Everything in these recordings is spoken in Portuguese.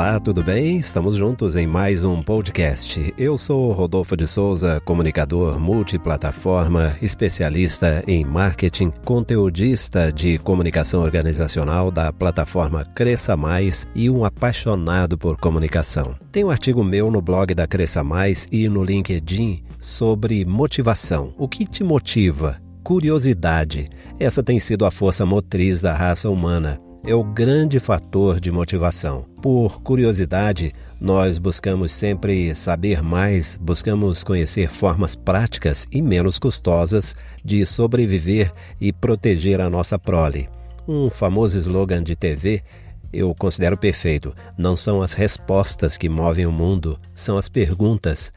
Olá, tudo bem? Estamos juntos em mais um podcast. Eu sou Rodolfo de Souza, comunicador multiplataforma, especialista em marketing, conteudista de comunicação organizacional da plataforma Cresça Mais e um apaixonado por comunicação. Tem um artigo meu no blog da Cresça Mais e no LinkedIn sobre motivação. O que te motiva? Curiosidade. Essa tem sido a força motriz da raça humana é o grande fator de motivação. Por curiosidade, nós buscamos sempre saber mais, buscamos conhecer formas práticas e menos custosas de sobreviver e proteger a nossa prole. Um famoso slogan de TV eu considero perfeito. Não são as respostas que movem o mundo, são as perguntas.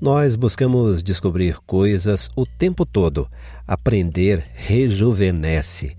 Nós buscamos descobrir coisas o tempo todo. Aprender rejuvenesce.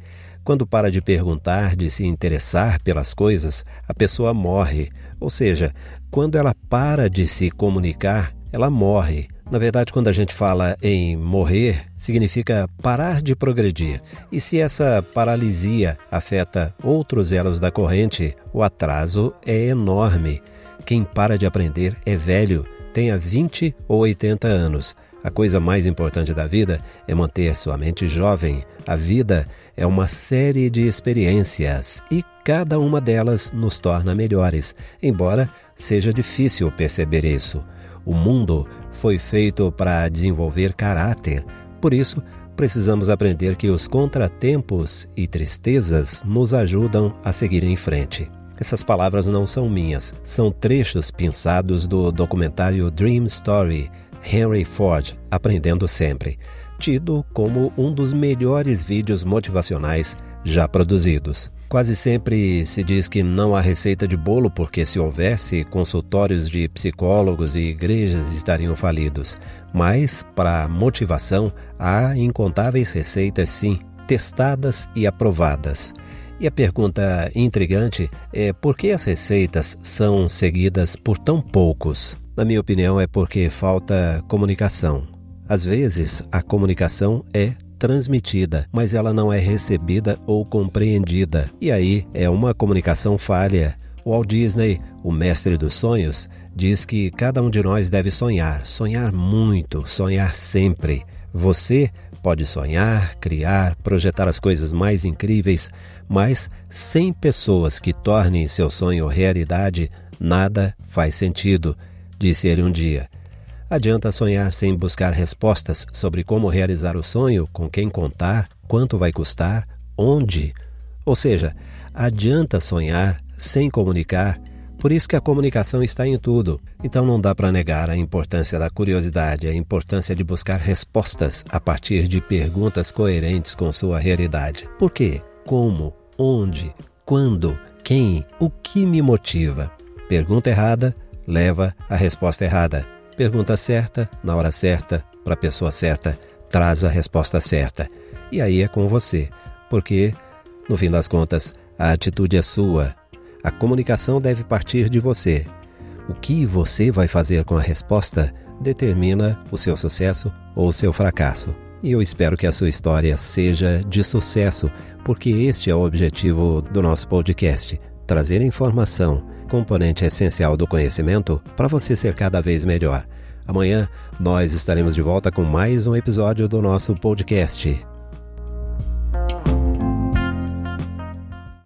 Quando para de perguntar, de se interessar pelas coisas, a pessoa morre. Ou seja, quando ela para de se comunicar, ela morre. Na verdade, quando a gente fala em morrer, significa parar de progredir. E se essa paralisia afeta outros elos da corrente, o atraso é enorme. Quem para de aprender é velho, tenha 20 ou 80 anos. A coisa mais importante da vida é manter sua mente jovem. A vida é uma série de experiências e cada uma delas nos torna melhores, embora seja difícil perceber isso. O mundo foi feito para desenvolver caráter, por isso, precisamos aprender que os contratempos e tristezas nos ajudam a seguir em frente. Essas palavras não são minhas, são trechos pensados do documentário Dream Story Henry Ford, Aprendendo Sempre, tido como um dos melhores vídeos motivacionais já produzidos. Quase sempre se diz que não há receita de bolo porque, se houvesse, consultórios de psicólogos e igrejas estariam falidos. Mas, para motivação, há incontáveis receitas, sim, testadas e aprovadas. E a pergunta intrigante é por que as receitas são seguidas por tão poucos? Na minha opinião, é porque falta comunicação. Às vezes, a comunicação é transmitida, mas ela não é recebida ou compreendida. E aí é uma comunicação falha. Walt Disney, o mestre dos sonhos, diz que cada um de nós deve sonhar, sonhar muito, sonhar sempre. Você pode sonhar, criar, projetar as coisas mais incríveis, mas sem pessoas que tornem seu sonho realidade, nada faz sentido disse ele um dia. Adianta sonhar sem buscar respostas sobre como realizar o sonho, com quem contar, quanto vai custar, onde. Ou seja, adianta sonhar sem comunicar. Por isso que a comunicação está em tudo. Então não dá para negar a importância da curiosidade, a importância de buscar respostas a partir de perguntas coerentes com sua realidade. Por quê? Como? Onde? Quando? Quem? O que me motiva? Pergunta errada leva à resposta errada. Pergunta certa, na hora certa, para a pessoa certa, traz a resposta certa. E aí é com você, porque, no fim das contas, a atitude é sua. A comunicação deve partir de você. O que você vai fazer com a resposta determina o seu sucesso ou o seu fracasso. E eu espero que a sua história seja de sucesso, porque este é o objetivo do nosso podcast: trazer informação componente essencial do conhecimento para você ser cada vez melhor. Amanhã nós estaremos de volta com mais um episódio do nosso podcast.